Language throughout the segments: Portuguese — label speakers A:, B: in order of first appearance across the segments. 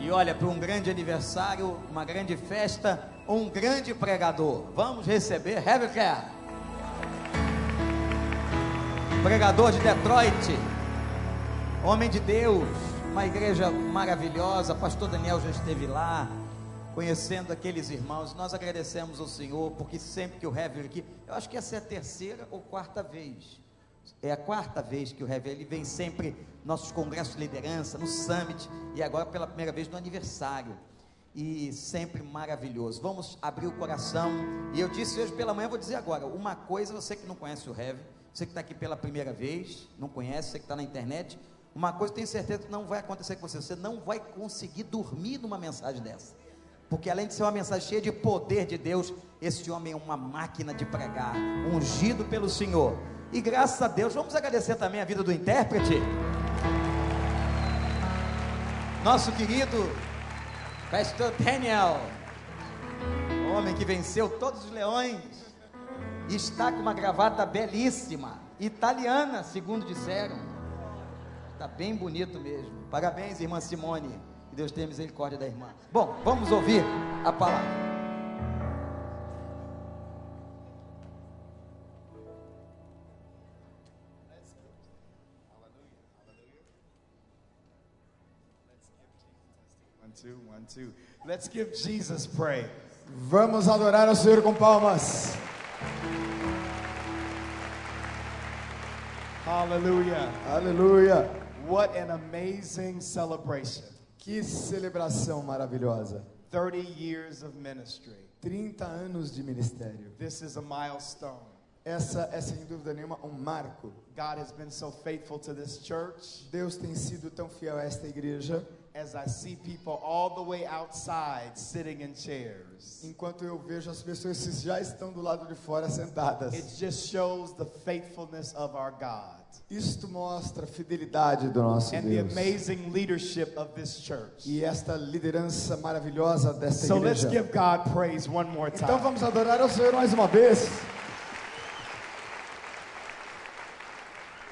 A: E olha, para um grande aniversário, uma grande festa, um grande pregador. Vamos receber Heavy Care. Pregador de Detroit, homem de Deus, uma igreja maravilhosa. Pastor Daniel já esteve lá, conhecendo aqueles irmãos. Nós agradecemos ao Senhor, porque sempre que o Heavy aqui, eu acho que essa é a terceira ou quarta vez. É a quarta vez que o Heavy ele vem sempre nossos congressos de liderança, no Summit e agora pela primeira vez no aniversário. E sempre maravilhoso. Vamos abrir o coração. E eu disse hoje pela manhã, vou dizer agora: uma coisa, você que não conhece o Heavy, você que está aqui pela primeira vez, não conhece, você que está na internet, uma coisa tenho certeza que não vai acontecer com você, você não vai conseguir dormir numa mensagem dessa. Porque além de ser uma mensagem cheia de poder de Deus, esse homem é uma máquina de pregar, ungido pelo Senhor. E graças a Deus, vamos agradecer também a vida do intérprete. Nosso querido Pastor Daniel, homem que venceu todos os leões, está com uma gravata belíssima, italiana, segundo disseram. Está bem bonito mesmo. Parabéns, irmã Simone. Que Deus tenha misericórdia da irmã. Bom, vamos ouvir a palavra.
B: One, two, one, two. Let's give Jesus praise.
C: Vamos adorar ao Senhor com palmas.
B: Hallelujah.
C: Aleluia.
B: What an amazing celebration.
C: Que celebração maravilhosa.
B: 30 years of ministry.
C: 30 anos de ministério.
B: This is a milestone.
C: Essa é sem dúvida nenhuma um marco.
B: God has been so faithful to this church
C: Deus tem sido tão fiel a esta igreja.
B: As I see people all the way outside sitting in chairs.
C: Enquanto eu vejo as pessoas que já estão do lado de fora sentadas.
B: It just shows the faithfulness of our God
C: Isto mostra a fidelidade do nosso
B: and the
C: Deus.
B: amazing leadership of this church.
C: E esta liderança maravilhosa desta
B: So let's
C: igreja.
B: give God praise one more
C: Então
B: time.
C: vamos adorar ao Senhor mais uma vez.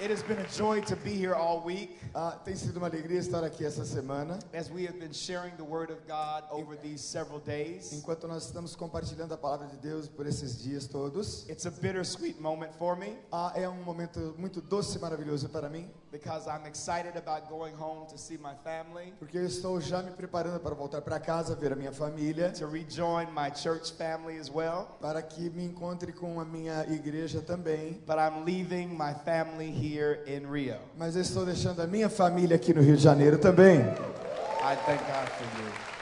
B: It has been a joy to be here all week.
C: Ah, tem sido uma alegria estar aqui essa semana.
B: as we have been sharing the word of God over these several days.
C: Enquanto nós estamos compartilhando a palavra de Deus por esses dias todos,
B: It's a bittersweet moment for me.
C: Ah, é um momento muito doce e maravilhoso para mim,
B: because I'm excited about going home to see my family,
C: porque eu estou já me preparando para voltar para casa, ver a minha família,
B: to rejoin my church family as well.
C: para que me encontre com a minha igreja também.
B: But I'm leaving my family here in Rio.
C: Mas eu estou deixando a minha família aqui no Rio de Janeiro também.
B: I thank God for you.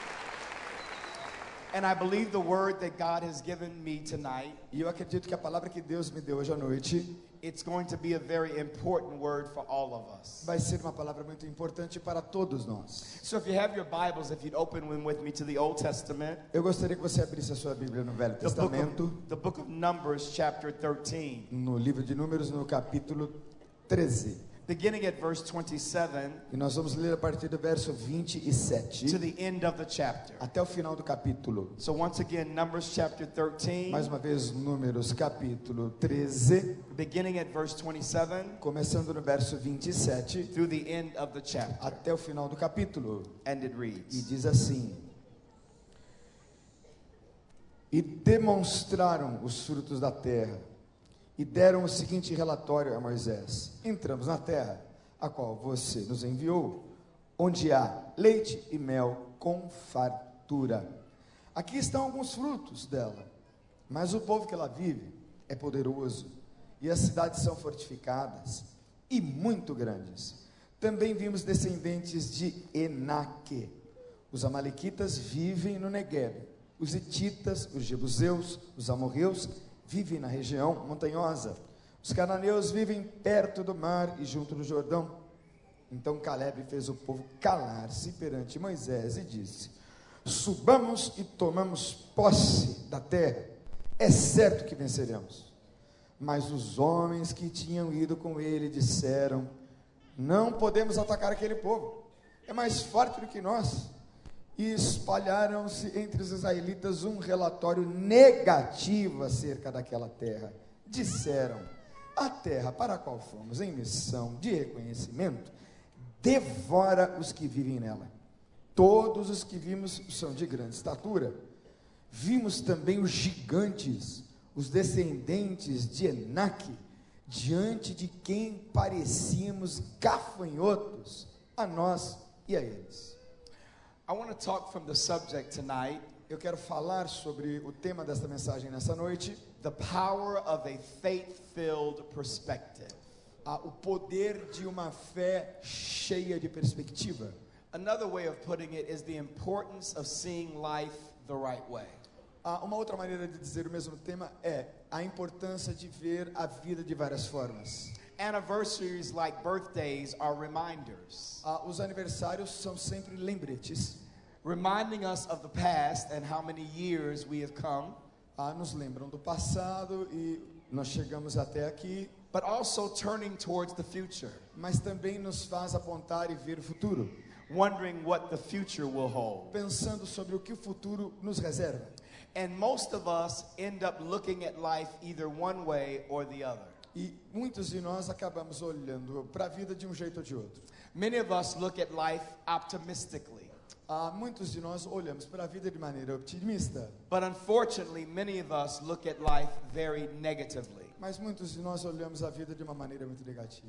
B: And I believe the word that God has given me tonight,
C: E eu acredito que a palavra que Deus me deu hoje à noite
B: it's going to be a very important word for all of us.
C: vai ser uma palavra muito importante para todos nós.
B: So if you have your Bibles, if you'd open them with me to the Old Testament,
C: Eu gostaria que você abrisse a sua Bíblia no Velho
B: the book
C: Testamento,
B: of, the book of Numbers, chapter 13,
C: no livro de Números, no capítulo 13.
B: Beginning at verse 27
C: E nós vamos ler a partir do verso 27
B: to the end of the chapter.
C: até o final do capítulo.
B: So once again, Numbers chapter 13,
C: Mais uma vez, Números capítulo 13,
B: beginning at verse 27
C: começando no verso 27
B: through the end of the chapter.
C: até o final do capítulo.
B: And it
C: E
B: reads,
C: diz assim: E demonstraram os frutos da terra, e deram o seguinte relatório a Moisés: Entramos na terra, a qual você nos enviou, onde há leite e mel com fartura. Aqui estão alguns frutos dela, mas o povo que ela vive é poderoso, e as cidades são fortificadas e muito grandes. Também vimos descendentes de Enaque. Os amalequitas vivem no Negueb. Os hititas, os jebuseus, os amorreus vivem na região montanhosa. Os cananeus vivem perto do mar e junto do Jordão. Então Caleb fez o povo calar-se perante Moisés e disse: Subamos e tomamos posse da terra. É certo que venceremos. Mas os homens que tinham ido com ele disseram: Não podemos atacar aquele povo. É mais forte do que nós. E espalharam-se entre os israelitas um relatório negativo acerca daquela terra. Disseram: A terra para a qual fomos em missão de reconhecimento devora os que vivem nela. Todos os que vimos são de grande estatura. Vimos também os gigantes, os descendentes de Enaque, diante de quem parecíamos gafanhotos, a nós e a eles.
B: I want to talk from the subject tonight
C: Eu quero falar sobre o tema desta mensagem nessa noite,
B: the power of a faith filled perspective.
C: ah, o poder de uma fé cheia de perspectiva.
B: Another way of putting it is the importance of seeing life the right way.
C: Ah, uma outra maneira de dizer o mesmo tema é a importância de ver a vida de várias formas.
B: Anniversaries like birthdays are reminders,
C: Ah, os aniversários são sempre lembretes,
B: reminding us of the past and how many years we have come,
C: ah, nos lembram do passado e nós chegamos até aqui,
B: but also turning towards the future,
C: mas também nos faz apontar e ver o futuro,
B: wondering what the future will hold.
C: pensando sobre o que o futuro nos reserva.
B: And most of us end up looking at life either one way or the other.
C: E muitos de nós acabamos olhando para a vida de um jeito ou de outro.
B: Many of us look at life optimistically,
C: Ah, muitos de nós olhamos para a vida de maneira otimista,
B: but unfortunately, many of us look at life very negatively.
C: mas muitos de nós olhamos a vida de uma maneira muito negativa.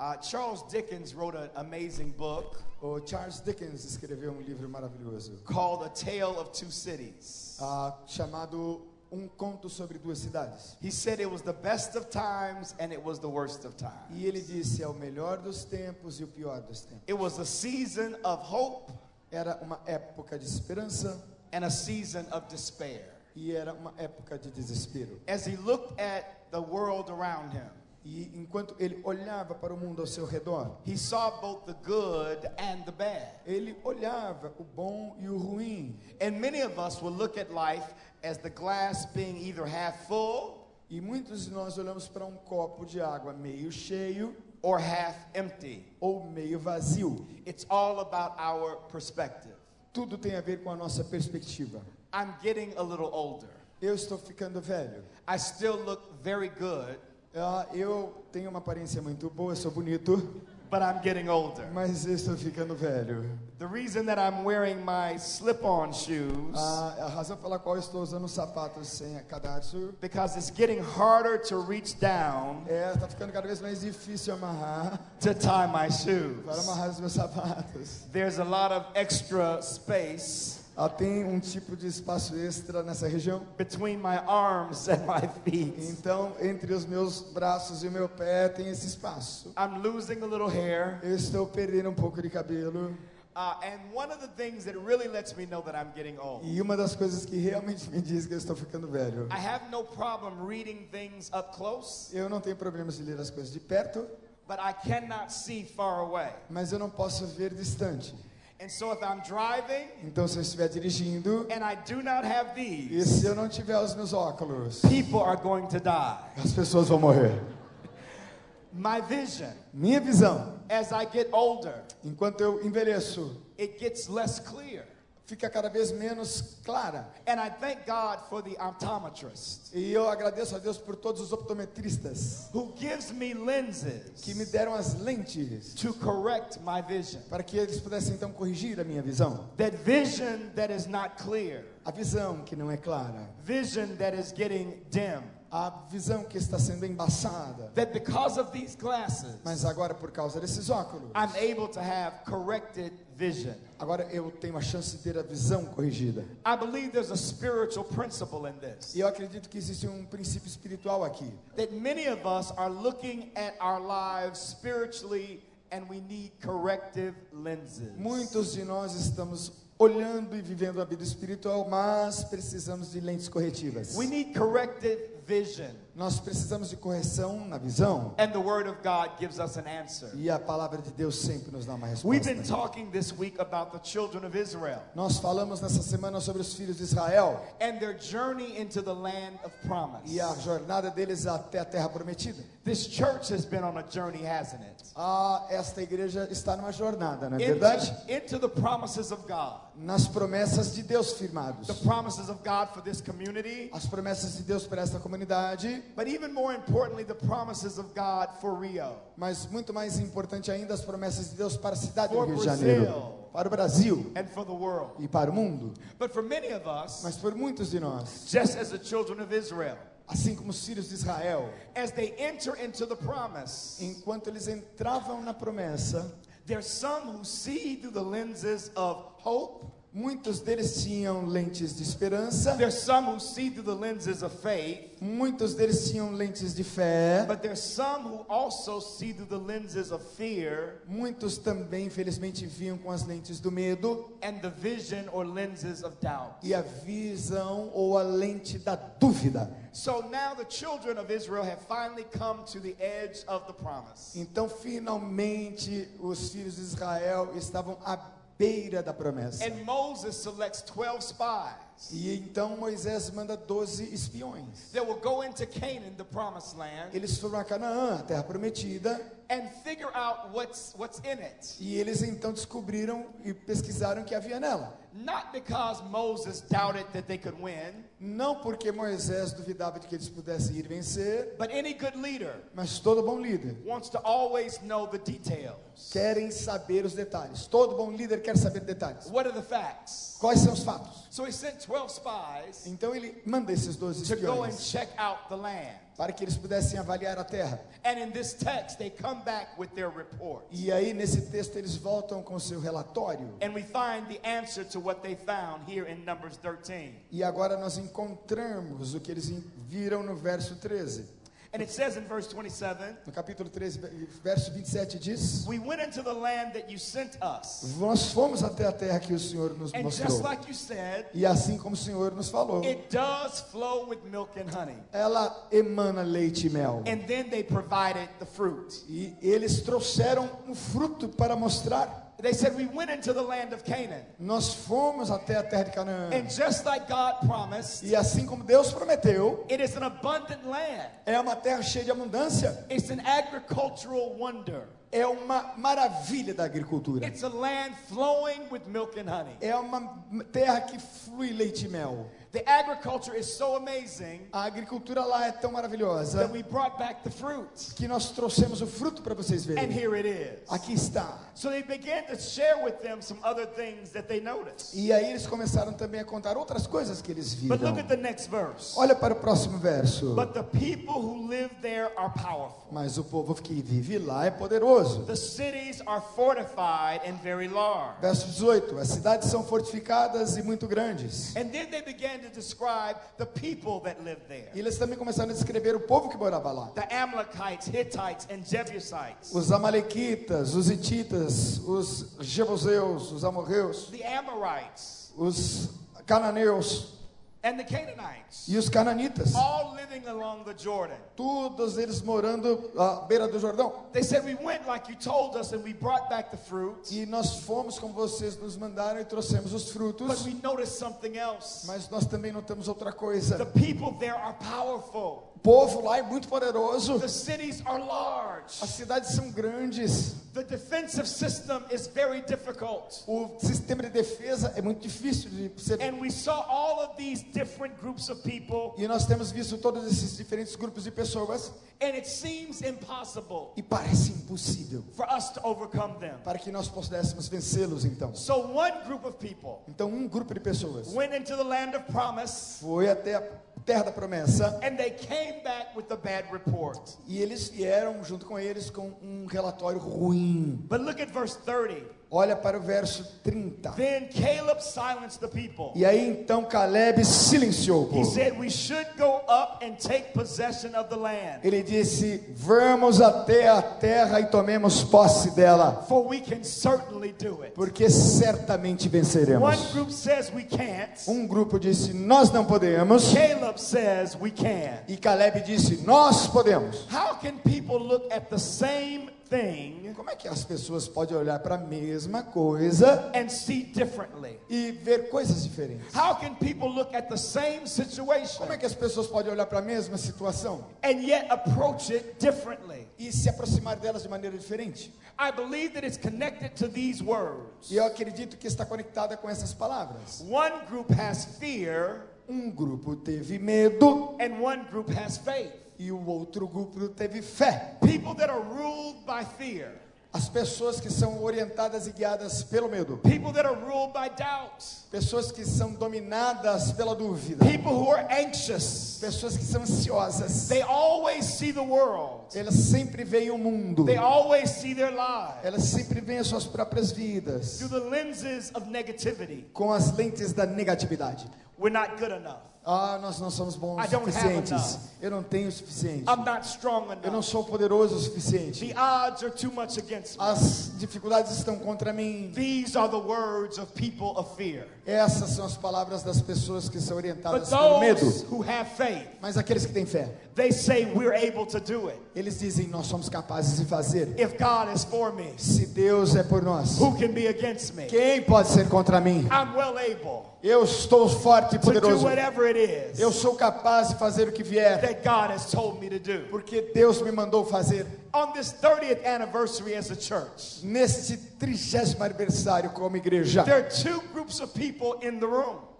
B: Uh, Charles Dickens wrote an amazing book
C: O Charles Dickens escreveu um livro maravilhoso
B: called A Tale of Two Cities.
C: ah, chamado Um Conto sobre Duas Cidades.
B: He said it was the best of times and it was the worst of times.
C: E ele disse: é o melhor dos tempos e o pior dos tempos.
B: It was a season of hope
C: Era uma época de esperança
B: and a season of despair.
C: e era uma época de desespero.
B: As he looked at the world around him,
C: E enquanto ele olhava para o mundo ao seu redor,
B: he saw both the good and the bad.
C: ele olhava o bom e o ruim.
B: And many of us will look at life as the glass being either half full
C: E muitos de nós olhamos para um copo de água meio cheio
B: or half empty.
C: ou meio vazio.
B: It's all about our perspective.
C: Tudo tem a ver com a nossa perspectiva.
B: I'm getting a little older.
C: Eu estou ficando velho.
B: I still look very good,
C: Ah, eu tenho uma aparência muito boa, sou bonito,
B: but I'm getting older.
C: mas estou ficando velho.
B: The reason that I'm wearing my slip-on shoes
C: Ah, a razão pela qual estou usando sapatos sem cadarço
B: because it's getting harder to reach down
C: é está ficando cada vez mais difícil amarrar
B: to tie my
C: para
B: shoes.
C: amarrar os meus sapatos.
B: There's a lot of extra space
C: Ah, tem um tipo de espaço extra nessa região.
B: between my arms and my feet.
C: Então, entre os meus braços e o meu pé tem esse espaço.
B: I'm losing a little hair.
C: Eu estou perdendo um pouco de cabelo.
B: And one of the things that really lets me know that I'm getting old,
C: E uma das coisas que realmente me diz que eu estou ficando velho.
B: I have no problem reading things up close,
C: Eu não tenho problemas de ler as coisas de perto,
B: but I cannot see far away.
C: mas eu não posso ver distante.
B: And so if I'm driving
C: Então, se eu estiver dirigindo
B: and I do not have
C: e
B: these,
C: se eu não tiver os meus óculos,
B: people are going to die.
C: as pessoas vão morrer.
B: My vision,
C: Minha visão,
B: as I get older,
C: enquanto eu envelheço,
B: it gets less clear.
C: Fica cada vez menos clara.
B: And I thank God for the optometrist
C: E eu agradeço a Deus por todos os optometristas
B: who gives me lenses
C: que me deram as lentes
B: to correct my vision.
C: para que eles pudessem então corrigir a minha visão.
B: That vision that is not clear,
C: A visão que não é clara,
B: vision that is getting dim.
C: A visão que está sendo embaçada.
B: That because of these glasses,
C: Mas agora por causa desses óculos,
B: I'm able to have corrected vision.
C: agora eu tenho a chance de ter a visão corrigida.
B: I believe there's a spiritual principle in this.
C: E eu acredito que existe um princípio espiritual aqui.
B: That many of us are looking at our lives spiritually and we need corrective lenses.
C: Muitos de nós estamos olhando e vivendo a vida espiritual, mas precisamos de lentes corretivas.
B: We need corrected vision.
C: Nós precisamos de correção na visão.
B: And the Word of God gives us an answer.
C: E a palavra de Deus sempre nos dá uma
B: We've been
C: resposta.
B: talking this week about the children of Israel
C: Nós falamos nessa semana sobre os filhos de Israel
B: and their journey into the land of promise.
C: e a jornada deles até a terra prometida.
B: This church has been on a journey, hasn't it?
C: Ah, esta igreja está numa jornada, não é verdade?
B: Into, into the promises of God.
C: Nas promessas de Deus firmados.
B: The promises of God for this community,
C: As promessas de Deus para esta comunidade,
B: but even more importantly, the promises of God for Rio,
C: mas muito mais importante ainda as promessas de Deus para a cidade do Rio de Janeiro, para o Brasil
B: and for the world.
C: e para o mundo.
B: But for many of us,
C: Mas por muitos de nós,
B: just as the children of Israel,
C: assim como os filhos de Israel,
B: as they enter into the promise,
C: enquanto eles entravam na promessa,
B: there's some who see through the lenses of hope.
C: Muitos deles tinham lentes de esperança,
B: There's some who see through the lenses of faith.
C: muitos deles tinham lentes de fé,
B: But there's some who also see through the lenses of fear
C: muitos também, infelizmente, viam com as lentes do medo
B: and the vision or lenses of doubt.
C: e a visão ou a lente da dúvida.
B: So now the children of Israel have finally come to the edge of the promise.
C: Então, finalmente, os filhos de Israel estavam à beira da promessa.
B: And Moses selects 12 spies
C: E então Moisés manda 12 espiões.
B: that will go into Canaan, the promised land,
C: Eles foram a Canaã, a terra prometida,
B: and figure out what's, what's in it.
C: e eles então descobriram e pesquisaram o que havia nela.
B: Not because Moses doubted that they could win,
C: Não porque Moisés duvidava de que eles pudessem ir vencer,
B: but any good leader
C: mas todo bom líder
B: wants to always know the details.
C: querem saber os detalhes. Todo bom líder quer saber detalhes.
B: What are the facts?
C: Quais são os fatos?
B: So he sent 12 spies
C: Então ele manda esses 12
B: to go and
C: espiões
B: check out the land.
C: para que eles pudessem avaliar a terra.
B: And in this text, they come back with their report.
C: E aí nesse texto eles voltam com seu relatório.
B: And we find the answer to what they found here in Numbers 13.
C: E agora nós encontramos o que eles viram no verso 13.
B: And it says in verse 27
C: No capítulo 13, verso 27 diz:
B: We went into the land that you sent us.
C: Nós fomos até a terra que o Senhor nos
B: And just
C: mostrou.
B: like you said,
C: E assim como o Senhor nos falou,
B: it does flow with milk and honey.
C: ela emana leite e mel.
B: And then they provided the fruit.
C: E eles trouxeram um fruto para mostrar.
B: They said, We went into the land of Canaan.
C: Nós fomos até a terra de Canaã.
B: And just like God promised,
C: E assim como Deus prometeu,
B: it is an abundant land.
C: é uma terra cheia de abundância.
B: It's an agricultural wonder.
C: É uma maravilha da agricultura.
B: It's a land flowing with milk and honey.
C: É uma terra que flui leite e mel.
B: The agriculture is so amazing
C: A agricultura lá é tão maravilhosa
B: that we brought back the fruit.
C: que nós trouxemos o fruto para vocês
B: And
C: verem.
B: here it is.
C: Aqui está.
B: So they began to share with them some other things that they noticed.
C: E aí eles começaram também a contar outras coisas que eles
B: But
C: viram.
B: look at the next verse.
C: Olha para o próximo verso.
B: But the people who live there are powerful.
C: Mas o povo que vive lá é poderoso.
B: The cities are fortified and very large.
C: Verso 18: As cidades são fortificadas e muito grandes.
B: And then they began to describe the people that lived there.
C: E eles também começaram a descrever o povo que morava lá.
B: The Amalekites, Hittites, and Jebusites.
C: Os amalequitas, os hititas, os jebuseus, os amorreus,
B: The Amorites
C: os cananeus
B: and the Canaanites.
C: e os cananitas.
B: All living along the Jordan.
C: Todos eles morando à beira do Jordão.
B: They said, We went like you told us, and we brought back the fruit.
C: E nós fomos como vocês nos mandaram e trouxemos os
B: But
C: frutos.
B: we noticed something else.
C: Mas nós também notamos outra
B: The
C: coisa.
B: people there are powerful.
C: Povo lá é muito poderoso.
B: The cities are large.
C: As cidades são grandes.
B: The defensive system is very difficult.
C: O sistema de defesa é muito difícil de ser.
B: And we saw all of these different groups of people,
C: E nós temos visto todos esses diferentes grupos de pessoas.
B: and it seems impossible
C: E parece impossível
B: for us to overcome them.
C: para que nós pudéssemos vencê-los então.
B: So one group of people
C: Então um grupo de pessoas
B: went into the land of promise,
C: foi até a terra da promessa
B: and they came back with a bad report.
C: e eles vieram junto com eles com um relatório ruim.
B: But look at verse 30.
C: Olha para o verso 30.
B: Then Caleb silenced the people.
C: E aí então Caleb silenciou o
B: He
C: povo.
B: said, We should go up and take possession of the land,
C: Ele disse: Vamos até a terra e tomemos posse dela,
B: for we can certainly do it.
C: porque certamente venceremos.
B: One group says we can't,
C: Um grupo disse: Nós não podemos.
B: Caleb says we can.
C: E Caleb disse: Nós podemos.
B: How can people look at the same thing
C: Como é que as pessoas podem olhar para a mesma coisa
B: and see differently?
C: e ver coisas diferentes?
B: How can people look at the same situation
C: Como é que as pessoas podem olhar para a mesma situação
B: and yet approach it differently?
C: e se aproximar delas de maneira diferente?
B: I believe that it's connected to these words.
C: E eu acredito que está conectada com essas palavras.
B: One group has fear
C: Um grupo teve medo
B: and one group has faith.
C: E o outro grupo teve fé.
B: People that are ruled by fear
C: As pessoas que são orientadas e guiadas pelo medo.
B: People that are ruled by.
C: Pessoas que são dominadas pela dúvida.
B: People who are anxious.
C: Pessoas que são ansiosas.
B: They always see the world.
C: Elas sempre veem o mundo.
B: They always see their lives
C: Elas sempre veem as suas próprias vidas
B: through the lenses of negativity.
C: com as lentes da negatividade.
B: We're not good enough.
C: Ah, nós não somos bons o suficientes. Eu não tenho o suficiente.
B: I'm not strong
C: Eu não sou poderoso o suficiente.
B: The odds are too much against me.
C: As dificuldades estão contra mim.
B: These are the words of people of fear.
C: Essas são as palavras das pessoas que são orientadas pelo medo.
B: who have faith,
C: Mas aqueles que têm fé,
B: they say we're able to do it.
C: eles dizem: Nós somos capazes de fazer.
B: If God is for me,
C: Se Deus é por nós,
B: who can be against me?
C: quem pode ser contra mim?
B: I'm well able
C: Eu estou forte e poderoso. Eu sou capaz de fazer o que vier, porque Deus me mandou fazer.
B: On this 30th anniversary as a church,
C: Neste trigésimo aniversário como igreja,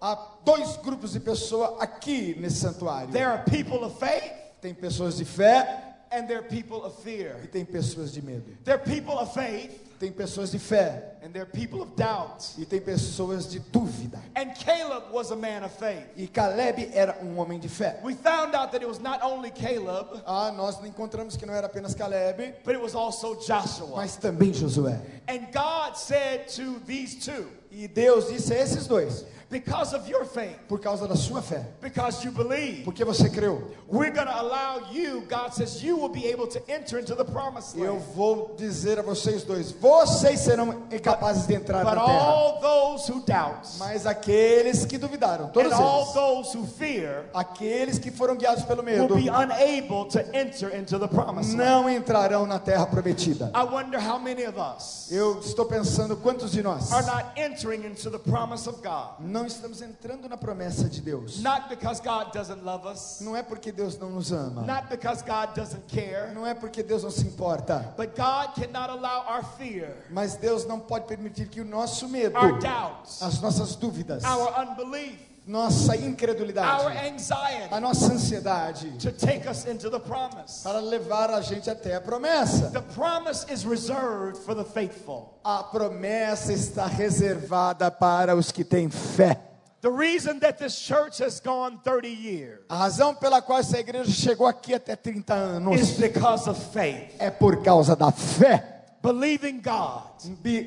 C: há dois grupos de pessoas aqui nesse santuário. Tem pessoas de fé e tem pessoas de medo.
B: There are people of faith
C: Tem pessoas de fé
B: and there are people of doubt.
C: e tem pessoas de dúvida.
B: And Caleb was a man of faith.
C: E Caleb era um homem de fé.
B: We found out that it was not only Caleb,
C: Ah, nós encontramos que não era apenas Caleb,
B: but it was also Joshua.
C: mas também Josué.
B: And God said to these two,
C: E Deus disse a esses dois:
B: because of your faith,
C: por causa da sua fé,
B: because you believe,
C: porque você creu,
B: we're going to allow you, God says, you will be able to enter into the promised
C: eu
B: land.
C: vou dizer a vocês dois: vocês serão incapazes de entrar
B: But
C: na terra.
B: all those who doubt,
C: Mas aqueles que duvidaram, todos
B: and all
C: eles,
B: those who fear,
C: aqueles que foram guiados pelo
B: will
C: medo,
B: be unable to enter into the promised land.
C: não entrarão na terra prometida.
B: I wonder how many of us
C: Eu estou pensando quantos de nós
B: are not entering into the promise of God.
C: não estamos entrando na promessa de Deus.
B: Not because God doesn't love us,
C: Não é porque Deus não nos ama,
B: not because God doesn't care,
C: não é porque Deus não se importa,
B: but God cannot allow our fear,
C: mas Deus não pode permitir que o nosso medo,
B: doubts,
C: as nossas dúvidas,
B: our unbelief,
C: nossa
B: our
C: incredulidade,
B: anxiety
C: a nossa ansiedade
B: to take us into the promise.
C: para levar a gente até a promessa.
B: The promise is reserved for the faithful.
C: A promessa está reservada para os que têm fé.
B: The reason that this church has gone 30 years
C: A razão pela qual essa igreja chegou aqui até 30
B: is
C: anos
B: because of faith.
C: é por causa da fé.
B: Believing God,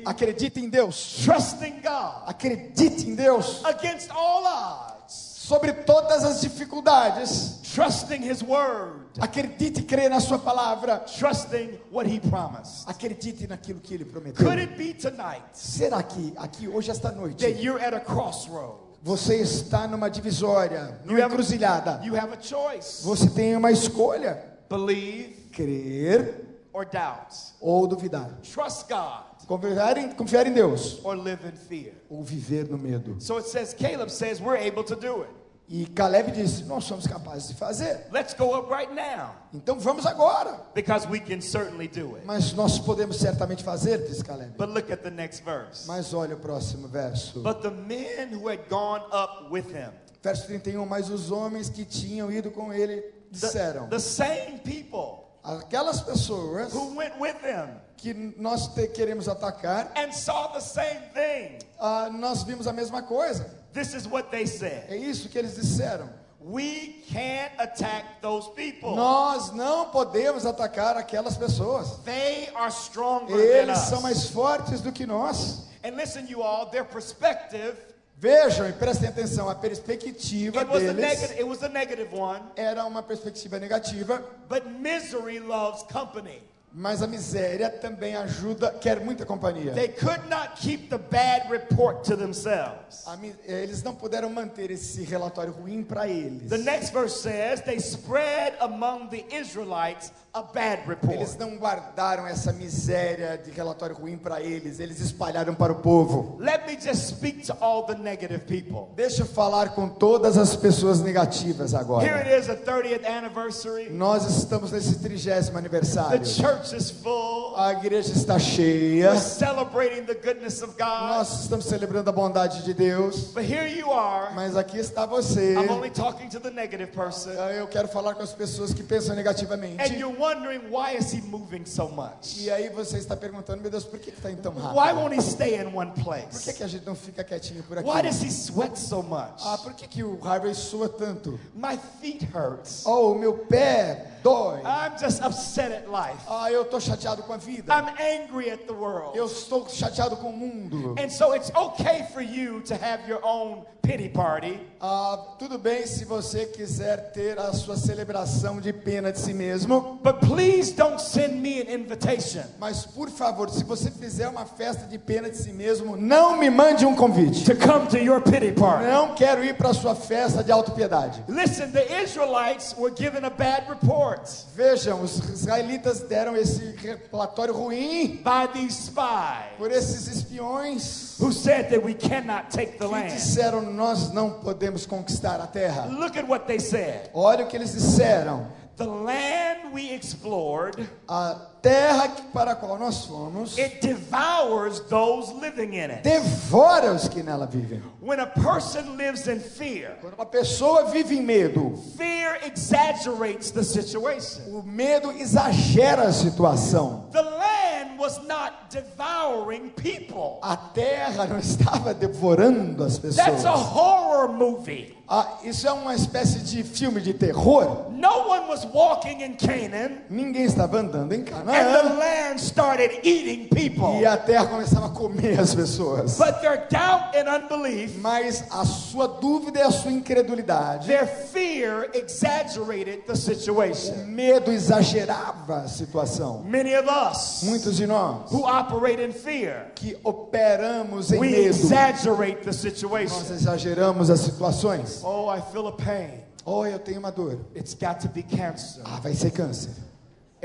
C: Acredite em Deus.
B: trusting God
C: Acredite em Deus.
B: against all odds,
C: Sobre todas as dificuldades.
B: trusting His word,
C: Acredite e creia na sua palavra.
B: trusting what He promised.
C: Acredite naquilo que ele prometeu.
B: Could it be tonight
C: Será que aqui hoje esta noite
B: that you're at a crossroad?
C: você está numa divisória,
B: You
C: numa
B: have,
C: encruzilhada?
B: you have a choice
C: Você tem uma escolha:
B: believe
C: crer
B: or doubt,
C: ou duvidar.
B: trust God
C: Confiar em, confiar em Deus
B: or live in fear.
C: ou viver no medo.
B: So it says, Caleb says, we're able to do it.
C: E Caleb disse: Nós somos capazes de fazer.
B: Let's go up right now
C: Então vamos agora.
B: because we can certainly do it.
C: Mas nós podemos certamente fazer, diz Caleb.
B: But look at the next verse.
C: Mas olha o próximo verso.
B: But the men who had gone up with him,
C: Verso 31. Mas os homens que tinham ido com ele
B: the,
C: disseram:
B: the same people
C: Aquelas pessoas
B: who went with him
C: que nós te- queremos atacar,
B: and saw the same thing,
C: ah, nós vimos a mesma coisa.
B: this is what they said.
C: É isso que eles disseram.
B: We can't attack those people.
C: Nós não podemos atacar aquelas pessoas.
B: They are stronger than
C: Eles
B: us.
C: são mais fortes do que nós.
B: And listen, you all, their perspective,
C: Vejam e prestem atenção, a perspectiva
B: it was, a
C: deles
B: negative, it was a negative one,
C: era uma perspectiva negativa,
B: but misery loves company.
C: mas a miséria também ajuda, quer muita companhia.
B: They could not keep the bad report to themselves.
C: A eles não puderam manter esse relatório ruim para eles.
B: The next verse says, they spread among the Israelites a bad report.
C: Eles não guardaram essa miséria de relatório ruim para eles, eles espalharam para o povo.
B: Let me just speak to all the negative people.
C: Deixa eu falar com todas as pessoas negativas
B: Here
C: agora.
B: it is, a 30th anniversary.
C: Nós estamos nesse trigésimo
B: The
C: aniversário.
B: church is full.
C: A igreja está cheia.
B: We're celebrating the goodness of God.
C: Nós estamos celebrando a bondade de Deus.
B: But here you are.
C: Mas aqui está você.
B: I'm only talking to the negative person.
C: Eu quero falar com as pessoas que pensam
B: And
C: negativamente.
B: Wondering why is he moving so much?
C: E aí você está perguntando, meu Deus, por que está indo tão
B: Why
C: rápido?
B: won't he stay in one
C: Por que,
B: place?
C: que a gente não fica quietinho por aqui?
B: Why does he sweat so much?
C: Ah, por que, que o Harvey sua tanto?
B: My feet hurts.
C: Oh, meu pé dói.
B: I'm just upset at life.
C: Ah, eu estou chateado com a vida.
B: I'm angry at the world.
C: Eu estou chateado com o mundo.
B: And so it's okay for you to have your own pity party,
C: Ah, tudo bem se você quiser ter a sua celebração de pena de si mesmo.
B: but please don't send me an invitation.
C: Mas, por favor, se você fizer uma festa de pena de si mesmo, não me mande um convite.
B: to come to your pity party.
C: Não quero ir para a sua festa de autopiedade.
B: Listen, the Israelites were given a bad report
C: Vejam, os israelitas deram esse relatório ruim
B: by these spies
C: por esses espiões
B: who said that we cannot take the
C: que
B: land.
C: disseram nós não podemos conquistar a terra.
B: Look at what they said.
C: Olha o que eles disseram.
B: The land we explored,
C: A terra para a qual nós fomos
B: it devours those living in it.
C: devora os que nela vivem.
B: When a person lives in fear,
C: Quando uma pessoa vive em medo,
B: fear exaggerates the situation.
C: o medo exagera a situação.
B: The land was not devouring people.
C: A terra não estava devorando as
B: That's a
C: pessoas.
B: horror movie.
C: Ah, isso é uma espécie de filme de terror.
B: No one was walking in Canaan,
C: Ninguém estava andando em Canaã
B: land started eating people.
C: e a terra começava a comer as pessoas.
B: But their doubt and unbelief,
C: Mas a sua dúvida e a sua incredulidade,
B: their fear exaggerated the
C: o
B: situation.
C: medo exagerava a situação.
B: Many of us
C: Muitos de nós
B: who operate in fear,
C: que operamos em
B: we
C: medo,
B: exaggerate the
C: nós exageramos as situações.
B: Oh, I feel a pain.
C: Oh, eu tenho uma dor.
B: It's got to be cancer.
C: Ah, vai ser câncer.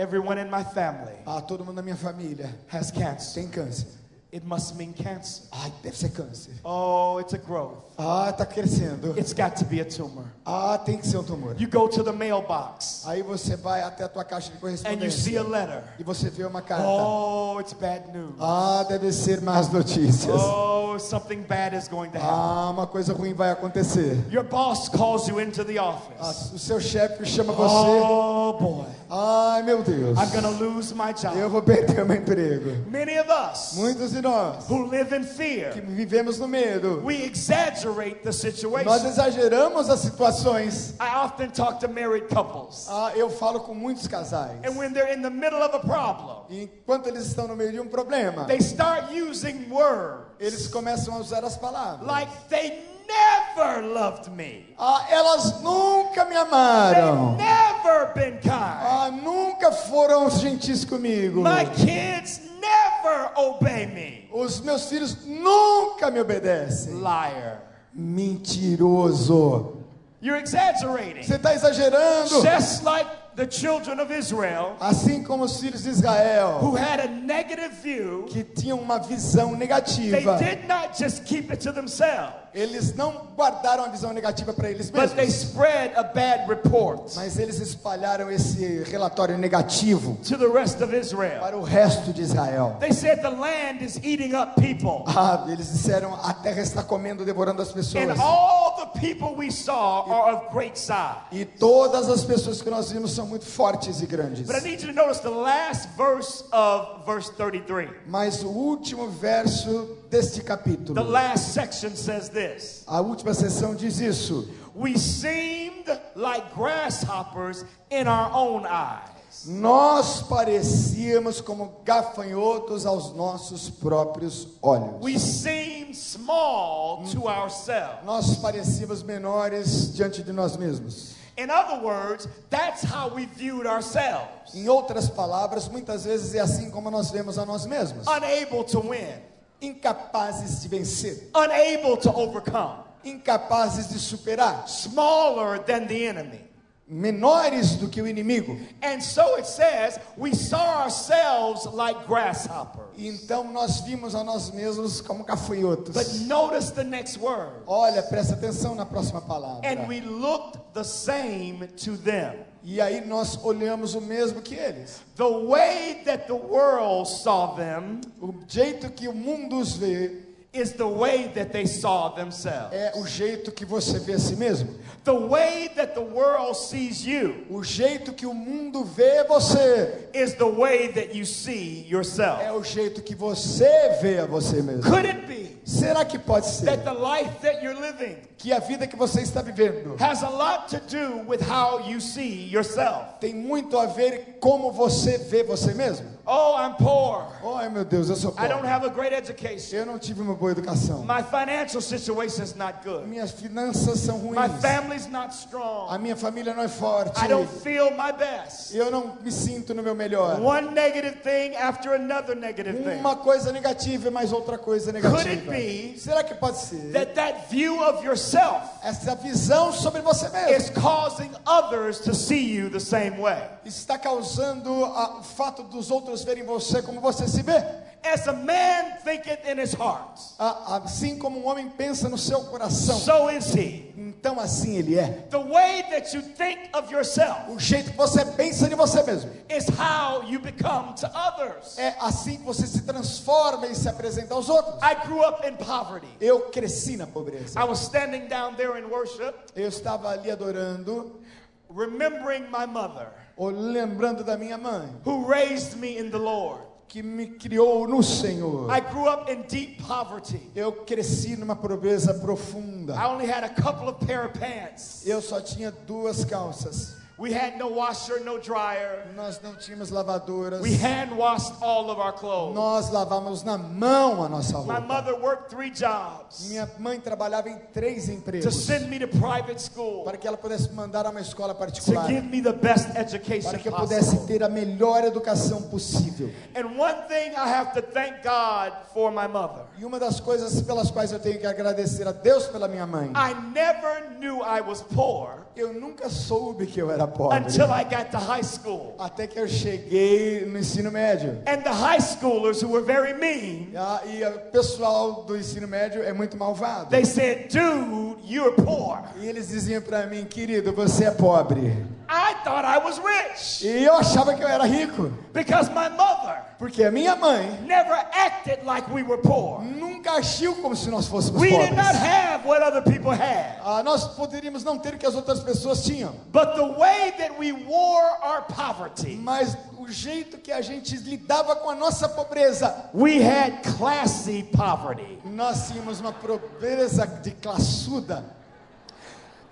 B: Everyone in my family
C: Ah, todo mundo na minha família
B: has cancer.
C: tem câncer.
B: It must mean cancer.
C: Ai, deve ser câncer.
B: Oh, it's a growth.
C: Ah, tá crescendo.
B: It's got to be a tumor.
C: Ah, tem que ser um tumor.
B: You go to the mailbox
C: Aí você vai até a tua caixa de
B: and you see a
C: correspondência
B: letter.
C: e você vê uma carta.
B: Oh, it's bad news.
C: Ah, deve ser más notícias.
B: Oh, something bad is going to happen.
C: Ah, uma coisa ruim vai acontecer.
B: Your boss calls you into the
C: Ah,
B: office.
C: o seu chefe chama você.
B: Oh boy,
C: Ai, meu Deus.
B: I'm gonna lose my
C: Eu
B: job.
C: vou perder o meu emprego.
B: Many of us
C: Muitos de nós
B: who live in
C: que
B: fear,
C: vivemos no medo,
B: we exaggerate the
C: nós
B: situation.
C: exageramos as situações.
B: I often talk to married couples,
C: Ah, eu falo com muitos casais.
B: and when they're in the middle of a problem,
C: E enquanto eles estão no meio de um problema,
B: they start using words
C: eles começam a usar as palavras.
B: like they never loved me.
C: Ah, elas nunca me
B: They've
C: amaram.
B: never been kind.
C: Ah, nunca foram gentis comigo.
B: My kids never obey me.
C: Os meus filhos nunca me obedecem.
B: Liar.
C: Mentiroso.
B: You're exaggerating.
C: Você está exagerando.
B: Just like the children of Israel
C: Assim como os filhos de Israel,
B: who had a negative view,
C: que tinham uma visão
B: they
C: negativa,
B: did not just keep it to themselves,
C: eles não guardaram a visão negativa para eles
B: but they
C: mesmos,
B: spread a bad report
C: mas eles espalharam esse relatório negativo
B: to the rest of Israel.
C: para o resto de Israel.
B: They said the land is eating up people.
C: Ah, eles disseram: a terra está comendo, devorando as pessoas.
B: And all the people we saw are of great size.
C: E todas as pessoas que nós vimos são muito fortes e grandes.
B: But I need you to notice the last verse of verse 33.
C: Mas o último verso deste
B: The
C: capítulo,
B: last section says this
C: a última sessão diz isso.
B: We seemed like grasshoppers in our own eyes.
C: Nós parecíamos como gafanhotos aos nossos próprios olhos.
B: We seemed small to ourselves.
C: Nós parecíamos menores diante de nós mesmos.
B: In other words, that's how we viewed ourselves.
C: Em outras palavras, muitas vezes é assim como nós vemos a nós mesmos.
B: Unable to win,
C: Incapazes de vencer,
B: unable to overcome,
C: incapazes de superar,
B: smaller than the enemy.
C: menores do que o inimigo.
B: And so it says, we saw ourselves like grasshoppers.
C: Então nós vimos a nós mesmos como gafanhotos.
B: But notice the next word.
C: Olha, presta atenção na próxima palavra.
B: And we looked the same to them.
C: E aí nós olhamos o mesmo que eles.
B: The way that the world saw them
C: O jeito que o mundo os vê
B: is the way that they saw themselves.
C: é o jeito que você vê a si mesmo.
B: The way that the world sees you
C: O jeito que o mundo vê você
B: is the way that you see yourself.
C: é o jeito que você vê a você mesmo.
B: Could it be
C: Será que pode ser
B: that the life that you're living
C: que a vida que você está vivendo
B: has a lot to do with how you see yourself?
C: tem muito a ver como você vê você mesmo?
B: Oh, I'm poor.
C: Ai meu Deus, eu sou
B: I don't
C: pobre.
B: have a great education.
C: Eu não tive uma boa educação.
B: My financial situation is not good.
C: Minhas finanças são
B: My
C: ruins.
B: family's not
C: A
B: strong.
C: minha família não é forte.
B: I don't feel my best.
C: Eu não me sinto no meu melhor.
B: One negative thing after another negative thing.
C: Uma coisa negativa e mais outra coisa
B: Could it
C: negativa.
B: be
C: Será que pode ser
B: that that view of yourself
C: essa visão sobre você
B: is
C: mesmo
B: causing others to see you the same way?
C: está causando a- o fato dos outros verem você como você se vê?
B: As a man thinketh in his heart,
C: Assim como um homem pensa no seu coração,
B: so is he.
C: então assim ele é.
B: The way that you think of yourself
C: O jeito que você pensa de você mesmo
B: is how you become to others.
C: é assim que você se transforma e se apresenta aos outros.
B: I grew up in poverty.
C: Eu cresci na pobreza.
B: I was standing down there in worship,
C: Eu estava ali adorando,
B: remembering my mother
C: ou lembrando da minha mãe,
B: who raised me in the Lord.
C: Que me criou no Senhor.
B: I grew up in deep poverty.
C: Eu cresci numa pobreza profunda.
B: I only had a couple of pair of pants.
C: Eu só tinha duas calças.
B: We had no washer, no dryer.
C: Nós não tínhamos lavadoras.
B: We hand washed all of our clothes.
C: Nós lavávamos na mão a nossa
B: My
C: roupa.
B: mother worked three jobs
C: Minha mãe trabalhava em três
B: to
C: empregos
B: send me to private school
C: para que ela pudesse mandar a uma escola
B: to
C: particular,
B: give me the best education
C: para que eu pudesse
B: possible.
C: ter a melhor educação possível.
B: And one thing I have to thank God for my mother.
C: E uma das coisas pelas quais eu tenho que agradecer a Deus pela minha mãe,
B: I never knew I was poor
C: eu nunca soube que eu era pobre
B: until I got to high school.
C: até que eu cheguei no ensino médio.
B: And the high schoolers who were very mean,
C: E o pessoal do ensino médio é muito malvado.
B: they said, dude, you're poor.
C: E eles diziam para mim, querido, você é pobre.
B: I thought I was rich
C: E eu achava que eu era rico,
B: because my mother
C: porque a minha mãe
B: never acted like we were poor.
C: nunca agiu como se nós fôssemos
B: We did
C: pobres.
B: not have what other people had.
C: Ah, nós poderíamos não ter o que as outras pessoas tinham,
B: But the way that we wore our poverty,
C: mas o jeito que a gente lidava com a nossa pobreza,
B: we had classy poverty.
C: nós tínhamos uma pobreza de classuda,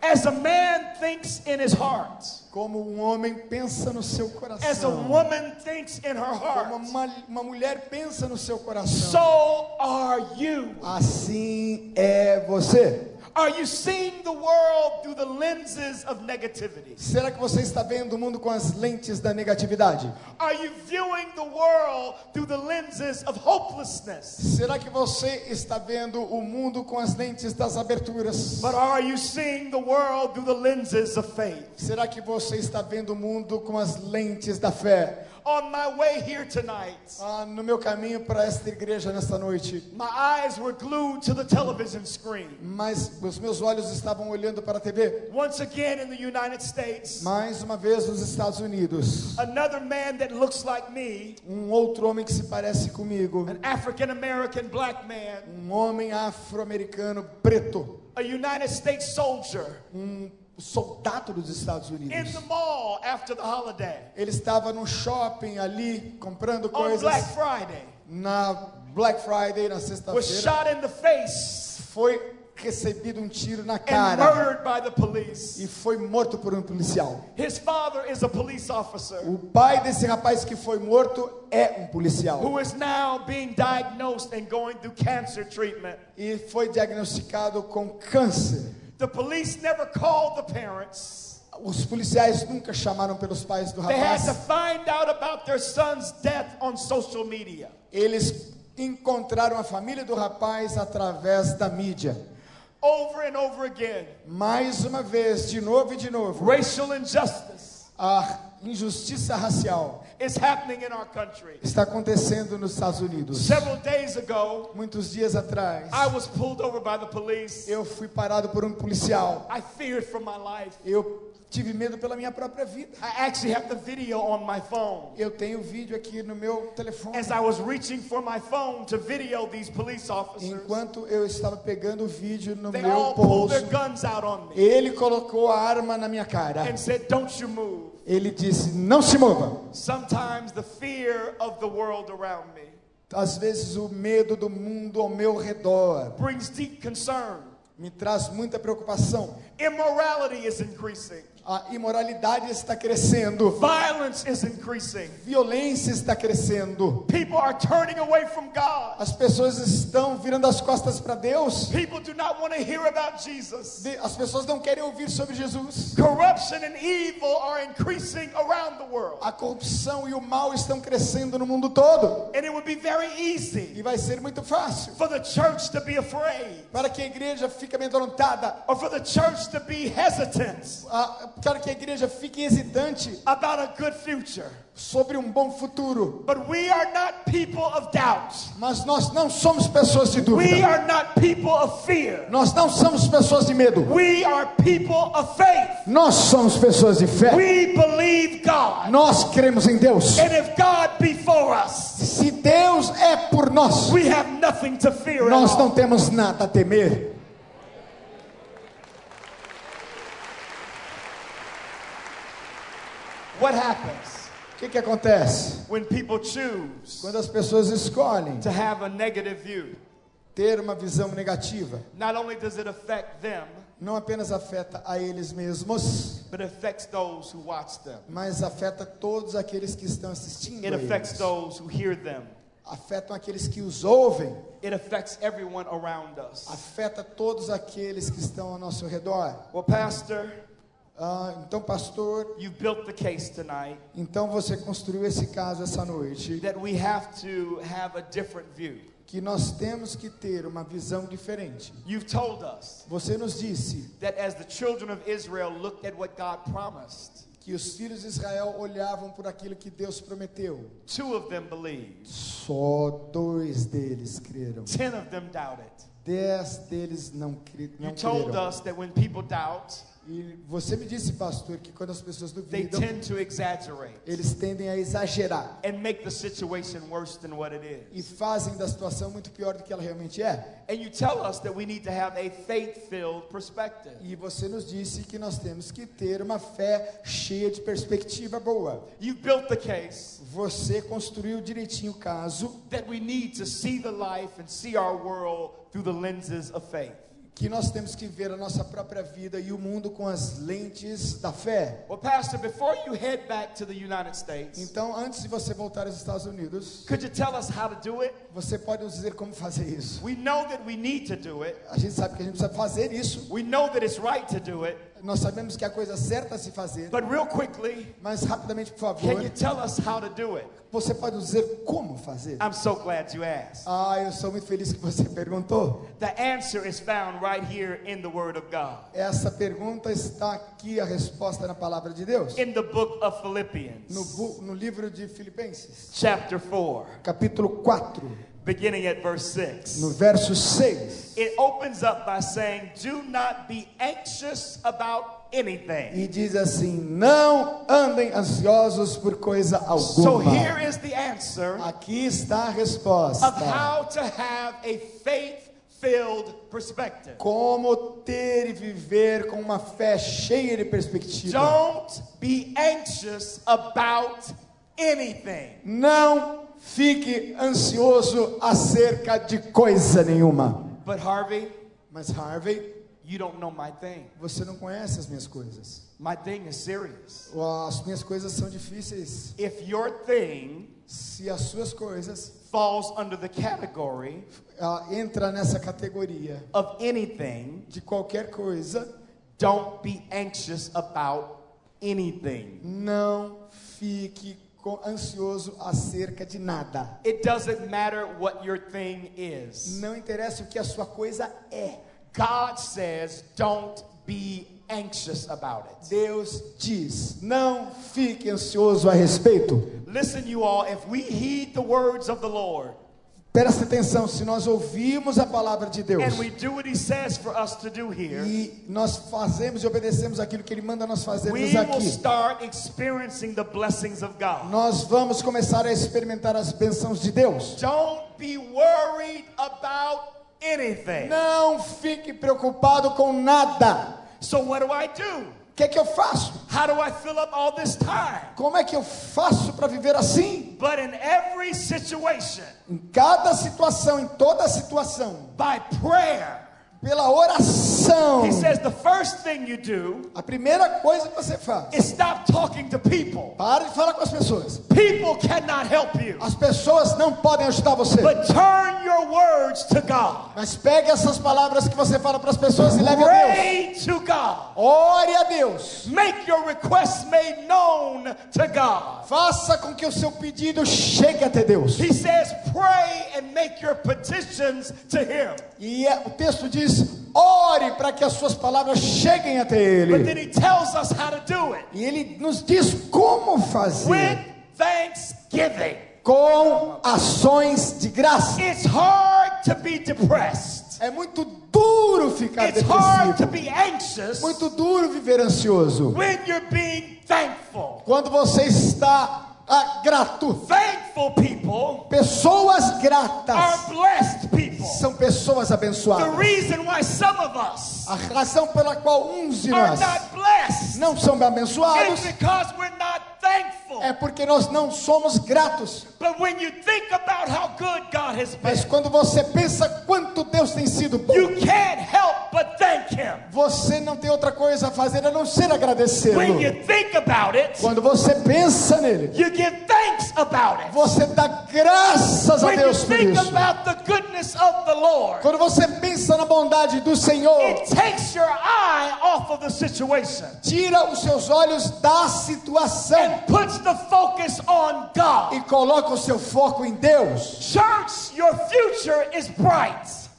B: As a man thinks in his heart,
C: como um homem pensa no seu
B: as a
C: coração,
B: woman thinks in her
C: como
B: heart,
C: uma, uma mulher pensa no seu coração.
B: so are you.
C: Assim é você.
B: Are you seeing the world through the lenses of negativity?
C: Será que você está vendo o mundo com as lentes da negatividade?
B: Are you viewing the world through the lenses of hopelessness?
C: Será que você está vendo o mundo com as lentes das aberturas?
B: But are you seeing the world through the lenses of faith?
C: Será que você está vendo o mundo com as lentes da fé?
B: On my way here tonight,
C: Ah, no meu caminho para esta igreja nesta noite,
B: my eyes were glued to the television screen.
C: mas os meus olhos estavam olhando para a TV.
B: Once again in the United States,
C: Mais uma vez nos Estados Unidos,
B: another man that looks like me,
C: um outro homem que se parece comigo,
B: an African American black man,
C: um homem afro-americano preto,
B: a United States soldier,
C: um soldado dos Estados
B: in
C: Unidos.
B: the mall after the holiday
C: Ele estava no shopping ali comprando
B: on
C: coisas
B: Black Friday,
C: na Black Friday, na
B: was
C: sexta-feira.
B: shot in the face
C: Foi recebido um tiro na cara
B: murdered by the police.
C: e foi morto por um policial.
B: His father is a police officer
C: O pai desse rapaz que foi morto é um policial
B: who is now being diagnosed and going through cancer treatment.
C: e foi diagnosticado com câncer.
B: The police never called the parents.
C: Os policiais nunca chamaram pelos pais do
B: They had to
C: rapaz.
B: find out about their son's death on social media.
C: Eles encontraram a família do rapaz através da mídia.
B: over and over again.
C: Mais uma vez, de novo e de novo,
B: Racial injustice
C: a injustiça racial
B: is happening in our country.
C: está acontecendo nos Estados Unidos.
B: Several days ago,
C: Muitos dias atrás,
B: I was pulled over by the police.
C: eu fui parado por um policial.
B: I feared for my life.
C: Eu tive medo pela minha própria vida.
B: I actually have the video on my phone.
C: Eu tenho vídeo aqui no meu telefone.
B: As I was reaching for my phone to video these police officers,
C: Enquanto eu estava pegando o vídeo no
B: they
C: meu
B: all pulled their
C: bolso,
B: guns out on me
C: ele colocou a arma na minha cara.
B: and said, Don't you move.
C: Ele disse: Não se mova.
B: Sometimes the fear of the world around me
C: Às vezes o medo do mundo ao meu redor
B: brings deep concern.
C: me traz muita preocupação.
B: Immorality is increasing,
C: A imoralidade está crescendo,
B: violence is increasing.
C: violência está crescendo.
B: People are turning away from God.
C: As pessoas estão virando as costas para Deus.
B: People do not want to hear about Jesus.
C: As pessoas não querem ouvir sobre Jesus.
B: Corruption and evil are increasing around the world.
C: A corrupção e o mal estão crescendo no mundo todo.
B: And it would be very easy
C: E vai ser muito fácil
B: for the church to be afraid
C: para que a igreja fique amedrontada,
B: or for the church to be hesitant
C: a- para que a igreja fique hesitante
B: about a good future.
C: sobre um bom futuro.
B: But we are not people of doubt.
C: Mas nós não somos pessoas de
B: We
C: dúvida.
B: are not people of fear.
C: Nós não somos pessoas de medo.
B: We are people of faith.
C: Nós somos pessoas de fé.
B: We believe God.
C: Nós cremos em Deus.
B: And if God be for us,
C: Se Deus é por nós,
B: we have nothing to fear
C: nós não temos nada a temer.
B: What happens
C: O que, que acontece?
B: when people choose
C: Quando as pessoas escolhem
B: to have a negative view?
C: ter uma visão negativa,
B: Not only does it affect them,
C: não apenas afeta a eles mesmos,
B: but it affects those who watch them.
C: mas afeta todos aqueles que estão assistindo.
B: It affects those who hear them.
C: Afetam aqueles que os ouvem,
B: It affects everyone around us.
C: afeta todos aqueles que estão ao nosso redor.
B: Well, Pastor,
C: Ah, então, pastor,
B: you built the case tonight
C: então você construiu esse caso essa noite,
B: that we have to have a different view.
C: que nós temos que ter uma visão diferente.
B: You've told us
C: Você nos disse
B: that as the children of Israel looked at what God promised,
C: que os filhos de Israel olhavam por aquilo que Deus prometeu.
B: two of them believed,
C: Só dois deles creram.
B: ten of them doubted.
C: Dez deles não, cre
B: You
C: não
B: told
C: creram.
B: us that when people doubt,
C: E você me disse, pastor, que quando as pessoas
B: they
C: duvidam,
B: tend to exaggerate
C: eles tendem a exagerar
B: and make the situation worse than what it
C: e
B: is.
C: fazem da situação muito pior do que ela realmente é.
B: And you tell us that we need to have a faith filled perspective.
C: E você nos disse que nós temos que ter uma fé cheia de perspectiva boa.
B: You built the case
C: Você construiu direitinho o caso
B: that we need to see the life and see our world through the lenses of faith.
C: Que nós temos que ver a nossa própria vida e o mundo com as lentes da fé.
B: Well, Pastor, before you head back to the United States,
C: Então, antes de você voltar aos Estados Unidos,
B: could you tell us how to do it?
C: você pode nos dizer como fazer isso.
B: We know that we need to do it.
C: A gente sabe que a gente precisa fazer isso.
B: We know that it's right to do it.
C: Nós sabemos que a coisa certa a se fazer.
B: But real quickly,
C: Mas rapidamente, por
B: can
C: favor,
B: you tell us how to do it?
C: você pode dizer como fazer?
B: I'm so glad you asked.
C: Ah, eu sou muito feliz que você perguntou.
B: The answer is found right here in the Word of God,
C: Essa pergunta está aqui a resposta na palavra de Deus.
B: in the book of
C: No,
B: Philippians,
C: bu- no livro de Filipenses,
B: chapter 4,
C: capítulo 4,
B: beginning at verse 6.
C: no verso 6.
B: It opens up by saying, Do not be anxious about anything.
C: E diz assim: Não andem ansiosos por coisa
B: So
C: alguma.
B: here is the answer
C: Aqui está a
B: of
C: resposta.
B: how to have a faith filled perspective.
C: Como ter e viver com uma fé cheia de perspectiva.
B: Don't be anxious about anything.
C: Não fique ansioso acerca de coisa nenhuma.
B: But Harvey,
C: Mas Harvey,
B: you don't know my thing.
C: você não conhece as minhas coisas.
B: My thing is serious.
C: As minhas coisas são difíceis.
B: If your thing
C: Se as suas coisas
B: falls under the category
C: ah, entra nessa categoria
B: of anything,
C: de qualquer coisa,
B: don't be anxious about anything.
C: não fique ansioso acerca de nada.
B: It doesn't matter what your thing is.
C: Não interessa o que a sua coisa é.
B: God says, don't be anxious about it.
C: Deus diz: não fique ansioso a respeito.
B: Listen, you all, if we heed the words of the Lord
C: Presta atenção, se nós ouvirmos a palavra de Deus e nós fazemos e obedecemos aquilo que Ele manda nós fazermos aqui, nós vamos começar a experimentar as bênçãos de Deus.
B: Don't be worried about anything.
C: Não fique preocupado com nada.
B: So, what do I do?
C: Que é que eu faço?
B: How do I fill up all this time?
C: Como é que eu faço para viver assim?
B: But in every situation,
C: Em cada situação, em toda situação,
B: by prayer,
C: pela oração.
B: He says the first thing you do
C: A primeira coisa que você faz,
B: is stop talking to people.
C: para de falar com as pessoas.
B: People cannot help you.
C: As pessoas não podem ajudar você.
B: But turn your words to God.
C: Mas pegue essas palavras que você fala para as pessoas e leve a Deus.
B: Pray to God.
C: Ore a Deus.
B: Make your requests made known to God.
C: Faça com que o seu pedido chegue até Deus.
B: He says, pray and make your petitions to Him.
C: E é- o texto diz: ore para que as suas palavras cheguem até
B: But then
C: Ele.
B: He tells us how to do it
C: E Ele nos diz como
B: with
C: fazer.
B: thanksgiving.
C: Com ações de graça.
B: It's hard to be depressed.
C: É muito duro ficar
B: It's hard to
C: depressivo.
B: be anxious
C: Muito duro viver ansioso.
B: when you're being thankful.
C: Quando você está grato.
B: Thankful people
C: Pessoas
B: are
C: gratas
B: blessed people.
C: são pessoas
B: The
C: abençoadas.
B: reason why some of us
C: A razão pela qual uns de nós não são abençoados é porque nós não somos gratos. Mas quando você pensa quanto Deus tem sido bom, você não tem outra coisa a fazer a não ser agradecê-lo. Quando você pensa nele, você dá graças a Deus por isso. Quando você pensa na bondade do Senhor,
B: takes your eye off of the situation
C: tira os seus olhos da situação
B: and puts the focus on God.
C: e coloca o seu foco em Deus.
B: Church, your future is bright.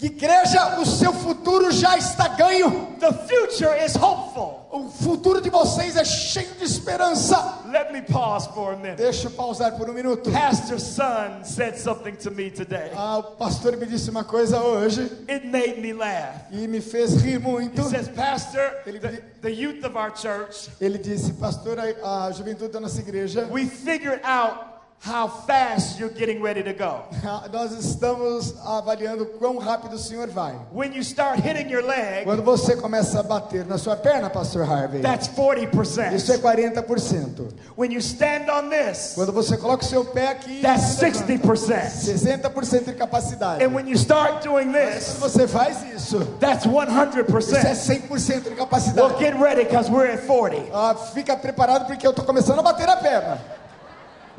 C: Igreja, o seu futuro já está ganho.
B: The future is hopeful.
C: O futuro de vocês é cheio de esperança.
B: Let me pause for a minute.
C: Deixa eu pausar por um minuto.
B: Pastor Son said something to me today.
C: Ah, o pastor me disse uma coisa hoje
B: It made me laugh.
C: e me fez rir muito.
B: He says, Pastor, the, the youth of our church,
C: Ele disse, pastor, a, a juventude da nossa igreja,
B: we figured out how fast you're getting ready to go.
C: ah, nós estamos avaliando quão rápido o senhor vai.
B: When you start hitting your leg,
C: Quando você começa a bater na sua perna, pastor Harvey,
B: that's
C: isso é
B: 40%.
C: 40%.
B: When you stand on this,
C: Quando você coloca o seu pé aqui,
B: that's 60%.
C: 60% de capacidade.
B: And when you start doing this,
C: você faz isso,
B: that's
C: isso é
B: 100%.
C: 100% de
B: Well,
C: capacidade.
B: get ready because we're at 40.
C: Ah, fica preparado porque eu estou começando a bater a perna.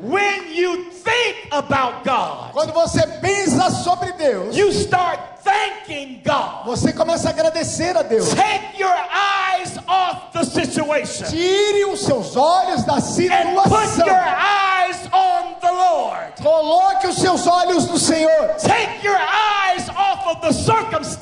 B: When you think about God,
C: Quando você pensa sobre Deus,
B: you start thanking God.
C: você começa a agradecer a Deus.
B: Take your eyes off the situation
C: Tire os seus olhos da
B: and put
C: situação.
B: your eyes on the Lord.
C: Coloque os seus olhos no Senhor.
B: Take your eyes off of the circumstance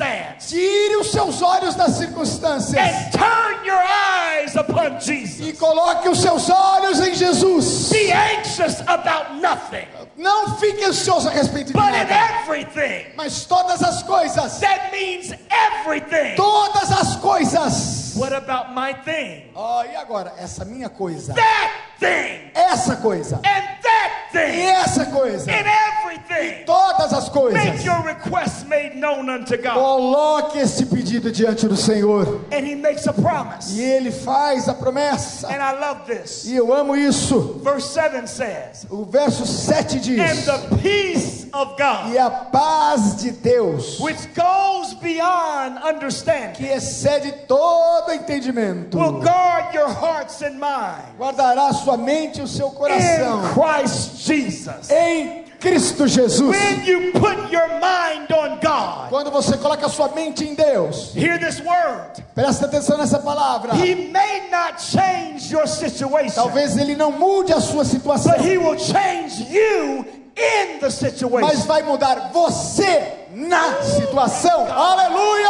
C: Tire os seus olhos das circunstâncias.
B: and turn your eyes upon Jesus.
C: E coloque os seus olhos em Jesus.
B: Be anxious about nothing,
C: Não fique ansioso a respeito de
B: but in
C: nada.
B: everything.
C: Mas todas as coisas.
B: That means everything.
C: Todas as coisas.
B: What about my thing?
C: Ó, e agora? Essa minha coisa.
B: That thing
C: Essa coisa.
B: and that
C: E
B: thing
C: essa coisa.
B: and everything.
C: Todas as coisas.
B: Make your requests made known unto God.
C: Coloque esse pedido diante do Senhor.
B: And he makes a promise.
C: E Ele faz a promessa.
B: And I love this.
C: E eu amo isso.
B: Verse 7 says,
C: O verso 7 diz:
B: And the peace of God,
C: E a paz de Deus,
B: which goes beyond understanding,
C: que excede todo entendimento,
B: will guard your hearts and minds
C: guardará sua mente e o seu
B: in
C: coração
B: Christ Jesus.
C: em Cristo Jesus.
B: When you put your mind on God,
C: quando você coloca sua mente em Deus,
B: hear this word.
C: Presta atenção nessa palavra.
B: He may not change your situation,
C: Talvez ele não mude a sua situação.
B: But he will change you in the situation.
C: Mas vai mudar você na situação. Aleluia!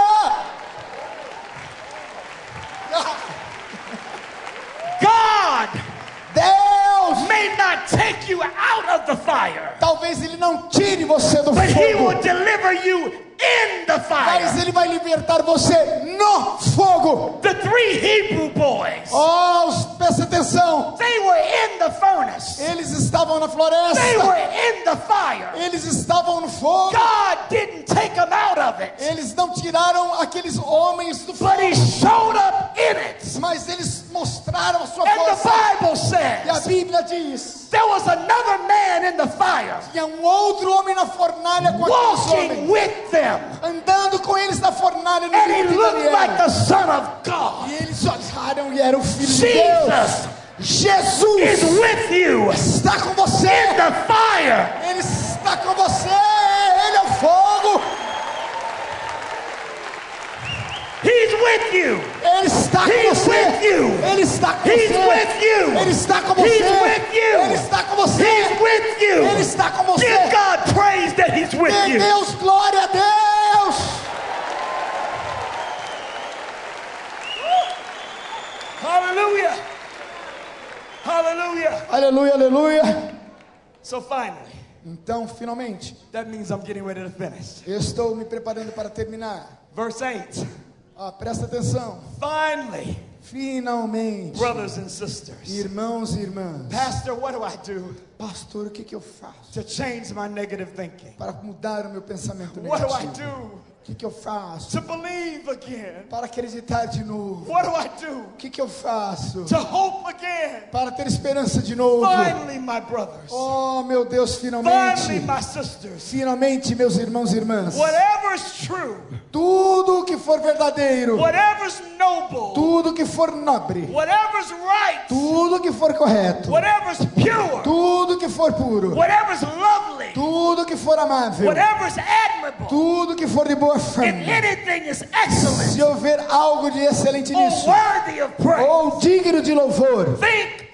B: God you in the
C: mas ele vai libertar você no fogo.
B: The three Hebrew boys,
C: Oh, presta atenção.
B: they were in the furnace.
C: Eles estavam na
B: They
C: floresta.
B: were in the fire.
C: Eles estavam no fogo.
B: God didn't take them out of it,
C: Eles não tiraram aqueles homens do
B: but He
C: fogo,
B: showed up in it.
C: mas eles mostraram a sua
B: And the. Bible
C: E a
B: says
C: Bíblia diz:
B: there was another man in the fire
C: tinha um outro homem na fornalha com
B: walking with them.
C: andando com eles na fornalha no
B: And he looked like the Son of God.
C: E eles olharam e era o Filho de Deus.
B: Jesus is
C: Jesus
B: with you
C: está com você.
B: in the fire.
C: Ele está com você. Ele é o fogo.
B: He's with you.
C: Ele está com
B: He's
C: você.
B: with you.
C: Ele está com
B: He's
C: você.
B: with you.
C: Ele está com você.
B: He's with you.
C: Ele está com você.
B: He's with you.
C: Ele está com você.
B: Give God praise that He's with
C: Dê
B: you.
C: Deus glória a Deus.
B: Hallelujah. Hallelujah.
C: Aleluia, aleluia.
B: So finally,
C: Então, finalmente,
B: that means I'm getting ready to finish.
C: eu estou me preparando para terminar.
B: Verse 8.
C: Ah, presta atenção.
B: Finally,
C: Finalmente,
B: brothers and sisters.
C: irmãos e irmãs.
B: Pastor, what do I do
C: Pastor, o que, que eu faço
B: to change my negative thinking?
C: para mudar o meu pensamento
B: What do I
C: negativo?
B: do
C: O que, que eu faço
B: to believe again?
C: para acreditar de novo?
B: What do I do
C: O que, que eu faço
B: to hope again?
C: para ter esperança de novo?
B: Finally, my brothers.
C: Oh, meu Deus,
B: Finally,
C: finalmente.
B: my sisters.
C: Finalmente, meus irmãos e irmãs.
B: Whatever's true,
C: Tudo que for verdadeiro,
B: whatever's noble,
C: tudo que for nobre,
B: whatever's right,
C: tudo que for correto,
B: whatever's pure,
C: tudo que for puro,
B: whatever's lovely,
C: tudo que for amável,
B: admirable,
C: tudo que for de boa fama. Se houver algo de excelente nisso, ou digno de louvor,
B: think things.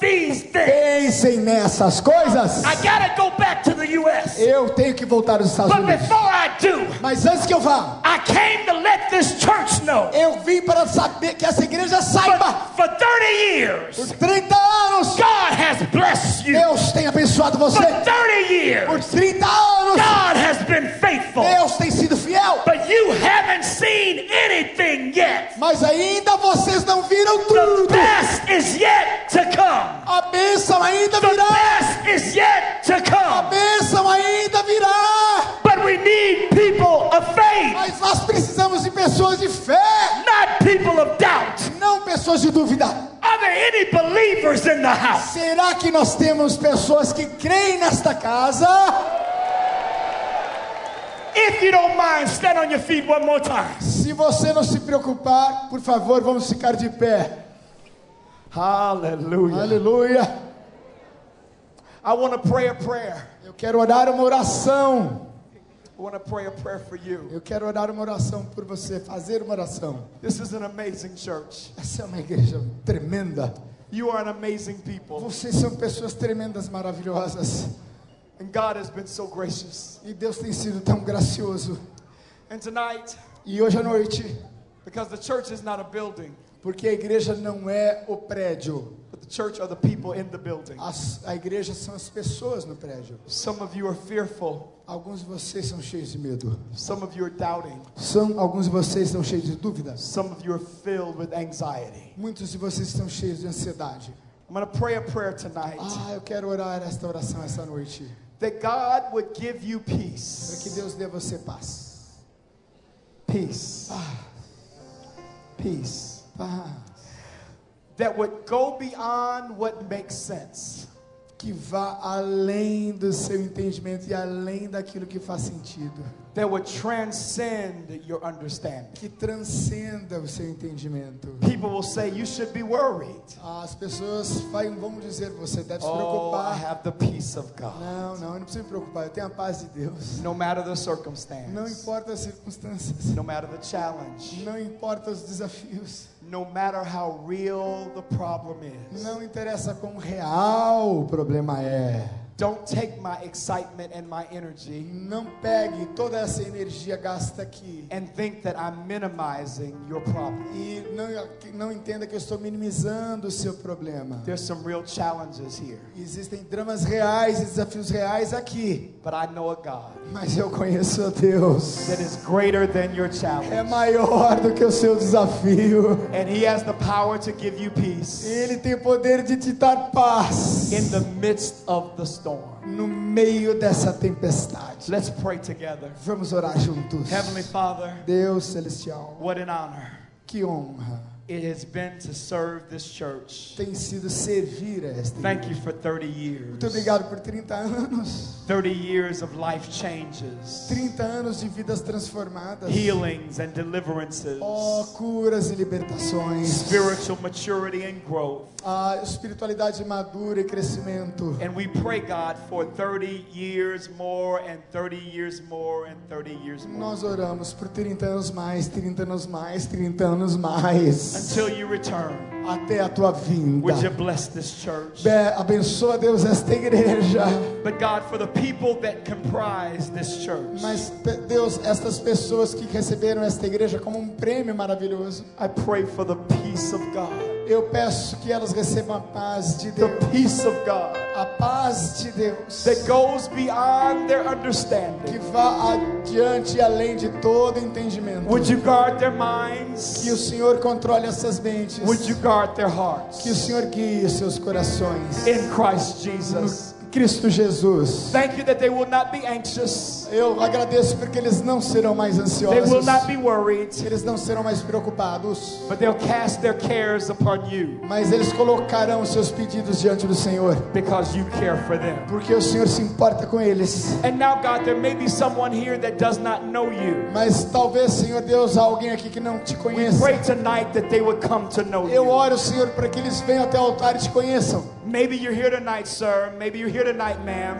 C: Pensem nessas coisas.
B: I gotta go back to the U.S.
C: Eu tenho que voltar aos Estados
B: But
C: Unidos.
B: before I do,
C: Mas antes que eu vá,
B: I came to let this church know
C: eu vim para saber que essa igreja saiba.
B: for 30 years,
C: Por 30 anos,
B: God has blessed you.
C: Deus tem abençoado
B: For
C: você.
B: 30
C: Por
B: years,
C: 30 anos,
B: God has been faithful.
C: Deus tem sido fiel.
B: But you haven't seen anything yet.
C: Mas ainda vocês não viram
B: The
C: tudo.
B: best is yet to come.
C: A bênção ainda
B: The
C: virá.
B: best is yet to
C: A
B: come.
C: bênção ainda virá.
B: But we need people of faith,
C: Mas nós precisamos de pessoas de fé,
B: not people of doubt.
C: não pessoas de dúvida.
B: Are there any believers in the house?
C: Será que nós temos pessoas que creem nesta casa?
B: If you don't mind, stand on your feet one more time.
C: Se você não se preocupar, por favor, vamos ficar de pé.
B: Hallelujah.
C: Aleluia.
B: I want to pray a prayer.
C: Eu quero orar uma oração.
B: I want to pray a prayer for you.
C: Eu quero orar uma oração por você, fazer uma oração.
B: This is an amazing church.
C: Essa é uma igreja tremenda.
B: You are an amazing people.
C: Vocês são pessoas tremendas, maravilhosas.
B: And God has been so gracious.
C: E Deus tem sido tão gracioso.
B: And tonight,
C: E hoje à noite,
B: because the church is not a building,
C: porque a igreja não é o prédio,
B: but the church are the people in the building.
C: as, a igreja são as pessoas no prédio.
B: Some of you are fearful.
C: Alguns de vocês são cheios de medo.
B: Some of you are doubting.
C: São, alguns de vocês estão cheios de dúvidas.
B: Some of you are filled with anxiety.
C: Muitos de vocês estão cheios de ansiedade.
B: I'm going to pray a prayer tonight
C: Ah, eu quero orar esta oração essa noite.
B: that God would give you
C: Para que
B: peace.
C: Deus dê a você paz.
B: Peace. Peace.
C: Paz.
B: That would go beyond what makes sense.
C: Que vá além do seu entendimento e além daquilo que faz sentido.
B: That would transcend your understanding.
C: Que transcenda o seu entendimento.
B: People will say you should be worried.
C: As pessoas vão dizer, você deve se
B: Oh, I
C: preocupar.
B: have the peace of God.
C: Não, não, eu não preciso me preocupar. Eu tenho a paz de Deus.
B: No matter the
C: Não
B: circumstance,
C: importa as circunstâncias.
B: no matter the challenge,
C: Não importa os desafios.
B: No matter how real the problem is.
C: Não interessa quão real o problema é.
B: Don't take my excitement and my energy
C: Não pegue toda essa energia gasta aqui
B: and think that I'm minimizing your problem.
C: e não, não entenda que eu estou minimizando o seu problema.
B: There's some real challenges here,
C: Existem dramas reais e desafios reais aqui,
B: but I know a God
C: mas eu conheço a Deus.
B: that is greater than your challenge.
C: É maior do que o seu desafio.
B: And he has the power to give you peace
C: Ele tem o poder de te dar paz
B: in the midst of the storm.
C: No meio dessa tempestade.
B: Let's pray together.
C: Vamos orar juntos.
B: Heavenly Father,
C: Deus celestial,
B: what an honor
C: que honra
B: it has been to serve this church.
C: tem sido servir a esta
B: Thank
C: igreja.
B: you for 30 years.
C: Muito obrigado por 30 anos.
B: 30 years of life changes,
C: 30 anos de vidas transformadas.
B: healings and deliverances,
C: Oh, curas e libertações.
B: spiritual maturity and growth.
C: A espiritualidade madura e crescimento.
B: And we pray, God, for 30 years more and 30 years more and 30 years more.
C: Nós oramos por 30 anos mais, 30 anos mais, 30 anos mais.
B: Until you return,
C: Até a tua vinda.
B: would you bless this church?
C: Be- Abençoa Deus esta igreja.
B: But God, for the people that comprise this church,
C: Mas Deus, estas pessoas que receberam esta igreja como um prêmio maravilhoso,
B: I pray for the peace of God.
C: Eu peço que elas recebam a paz de
B: The
C: Deus.
B: peace of God
C: A paz de Deus.
B: that goes beyond their
C: Que
B: understanding.
C: vá adiante e além de todo entendimento.
B: Would you guard their
C: Que o
B: minds?
C: Senhor controle essas mentes.
B: Would you guard their
C: Que o
B: hearts?
C: Senhor guie seus corações.
B: In Christ Jesus.
C: No Cristo Jesus.
B: Thank you that they will not be anxious.
C: Eu agradeço porque eles não serão mais
B: They will
C: ansiosos.
B: not be worried,
C: Eles não serão mais preocupados.
B: but they'll cast their cares upon you
C: Mas eles colocarão seus pedidos diante do Senhor.
B: because you care for them.
C: Porque o Senhor se importa com eles.
B: And now, God, there may be someone here that does not know you.
C: Mas talvez, Senhor Deus, há alguém aqui que não te
B: We
C: conheça.
B: pray tonight that they would come to know
C: Eu
B: you.
C: oro, Senhor, para que eles venham até o altar e te conheçam.
B: Maybe you're here tonight, sir. Maybe you're here tonight, ma'am.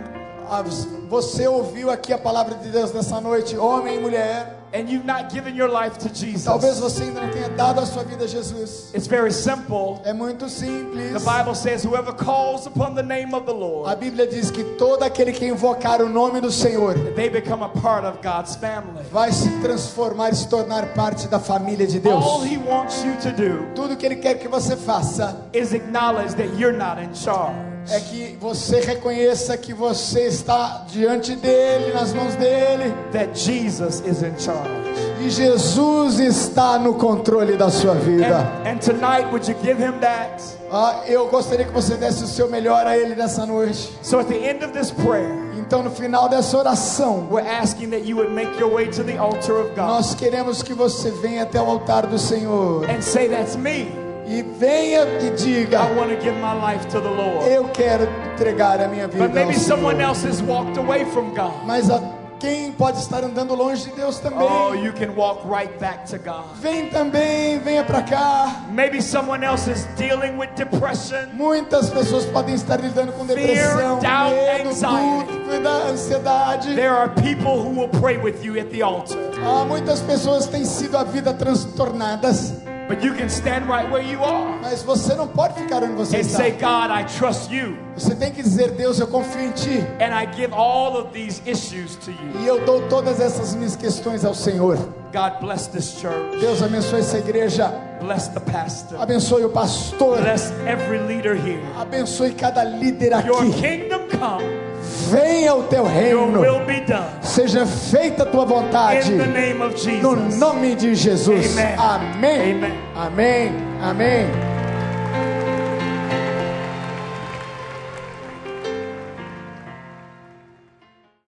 C: Você ouviu aqui a palavra de Deus nessa noite, homem e mulher.
B: And you've not given your life to
C: Talvez
B: Jesus.
C: você ainda não tenha dado a sua vida a Jesus.
B: It's very simple.
C: É muito simples.
B: The Bible says, whoever calls upon the name of the
C: A
B: Lord,
C: Bíblia diz que todo aquele que invocar o nome do Senhor
B: they become a part of God's family.
C: vai se transformar e se tornar parte da família de Deus.
B: All He wants you to do
C: Tudo que Ele quer que você faça
B: is acknowledge that you're not in charge.
C: É que você reconheça que você está diante dele, nas mãos dele,
B: That Jesus is in charge.
C: e Jesus está no controle da sua vida.
B: And, and tonight, would you give Him that?
C: Ah, eu gostaria que você desse o seu melhor a Ele nessa noite.
B: So at the end of this prayer,
C: Então, no final dessa oração,
B: we're asking that you would make your way to the altar of God
C: nós queremos que você venha até o altar do Senhor
B: and say, That's me.
C: E venha e diga:
B: I want to give my life to the Lord.
C: Eu quero entregar a minha vida
B: But
C: ao
B: maybe someone else has walked away from God.
C: Mas quem pode estar andando longe de Deus também.
B: Oh, you can walk right back to God.
C: Vem também, venha para cá.
B: Maybe someone else is dealing with depression.
C: Muitas pessoas podem estar lidando com depressão,
B: doubt,
C: medo,
B: anxiety.
C: dúvida, ansiedade.
B: There are people who will pray with you at the altar.
C: Há muitas pessoas têm sido a vida transtornadas,
B: But you can stand right where you are
C: mas você não pode ficar onde você
B: and
C: está.
B: say, God, I trust you.
C: Você tem que dizer, Deus, eu confio em Ti.
B: And I give all of these issues to you.
C: E eu dou todas essas minhas questões ao Senhor.
B: God bless this church.
C: Deus abençoe essa igreja.
B: Bless the pastor.
C: Abençoe o pastor.
B: Bless every leader here.
C: Abençoe cada líder
B: Your
C: aqui.
B: kingdom come,
C: Venha o teu reino. Seja feita a tua vontade. No nome de Jesus. Amém.
B: Amen.
C: Amém. Amém.